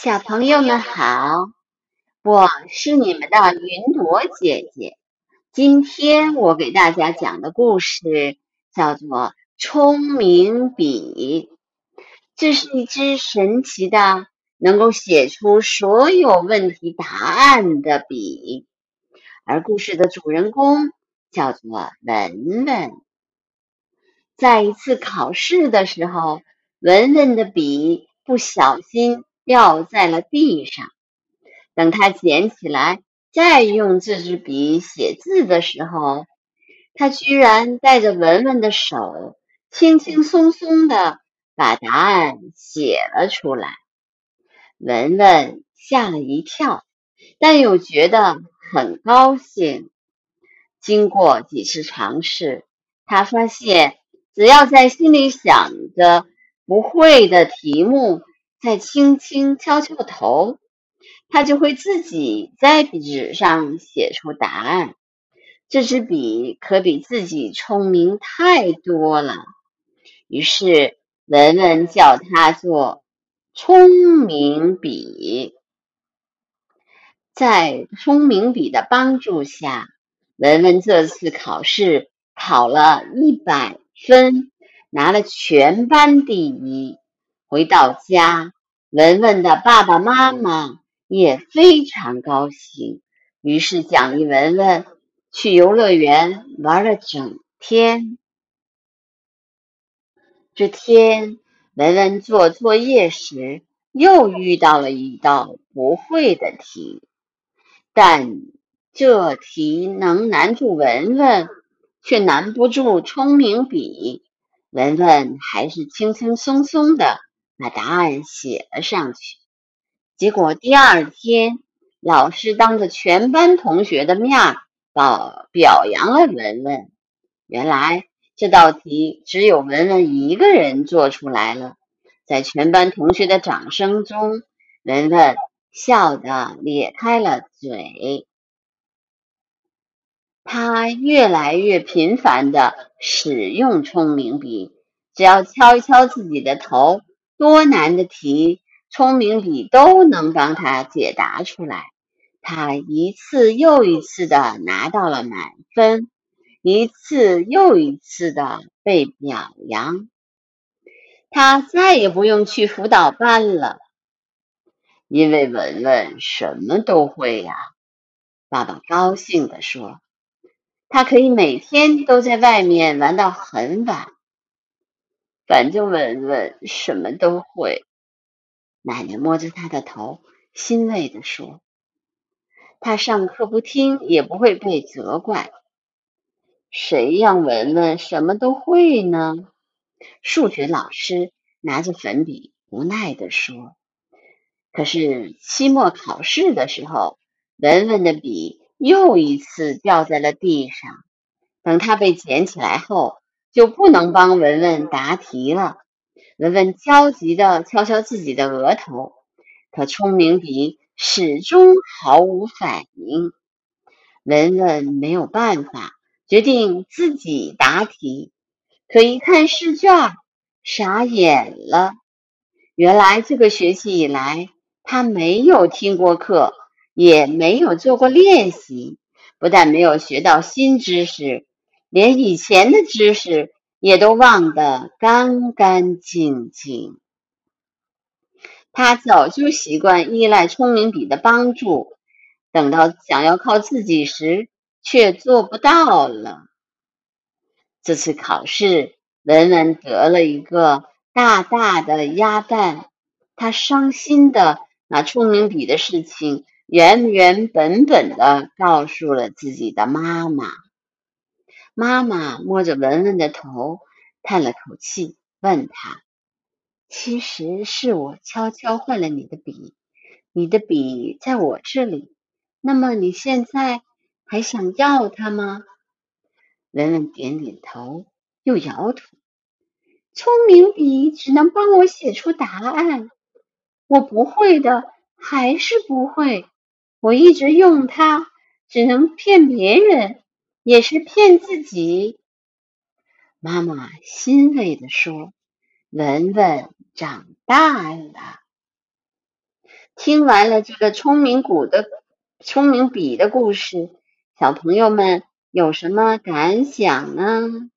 小朋友们好，我是你们的云朵姐姐。今天我给大家讲的故事叫做《聪明笔》，这是一支神奇的，能够写出所有问题答案的笔。而故事的主人公叫做文文。在一次考试的时候，文文的笔不小心。掉在了地上。等他捡起来，再用这支笔写字的时候，他居然带着文文的手，轻轻松松的把答案写了出来。文文吓了一跳，但又觉得很高兴。经过几次尝试，他发现只要在心里想着不会的题目。再轻轻敲敲头，他就会自己在纸上写出答案。这支笔可比自己聪明太多了。于是文文叫它做“聪明笔”。在聪明笔的帮助下，文文这次考试考了一百分，拿了全班第一。回到家，文文的爸爸妈妈也非常高兴，于是奖励文文去游乐园玩了整天。这天，文文做作业时又遇到了一道不会的题，但这题能难住文文，却难不住聪明笔。文文还是轻轻松松的。把答案写了上去，结果第二天，老师当着全班同学的面表表扬了文文。原来这道题只有文文一个人做出来了。在全班同学的掌声中，文文笑得咧开了嘴。他越来越频繁地使用聪明笔，只要敲一敲自己的头。多难的题，聪明笔都能帮他解答出来。他一次又一次的拿到了满分，一次又一次的被表扬。他再也不用去辅导班了，因为文文什么都会呀。爸爸高兴地说：“他可以每天都在外面玩到很晚。”反正文文什么都会，奶奶摸着他的头，欣慰地说：“他上课不听也不会被责怪。谁让文文什么都会呢？”数学老师拿着粉笔无奈地说：“可是期末考试的时候，文文的笔又一次掉在了地上。等他被捡起来后。”就不能帮文文答题了。文文焦急地敲敲自己的额头，可聪明笔始终毫无反应。文文没有办法，决定自己答题。可一看试卷，傻眼了。原来这个学期以来，他没有听过课，也没有做过练习，不但没有学到新知识。连以前的知识也都忘得干干净净。他早就习惯依赖聪明笔的帮助，等到想要靠自己时，却做不到了。这次考试，文文得了一个大大的鸭蛋，他伤心的拿聪明笔的事情原原本本的告诉了自己的妈妈。妈妈摸着文文的头，叹了口气，问他：“其实是我悄悄换了你的笔，你的笔在我这里。那么你现在还想要它吗？”文文点点头，又摇头：“聪明笔只能帮我写出答案，我不会的还是不会。我一直用它，只能骗别人。”也是骗自己。妈妈欣慰地说：“文文长大了。”听完了这个聪明鼓的聪明笔的故事，小朋友们有什么感想呢？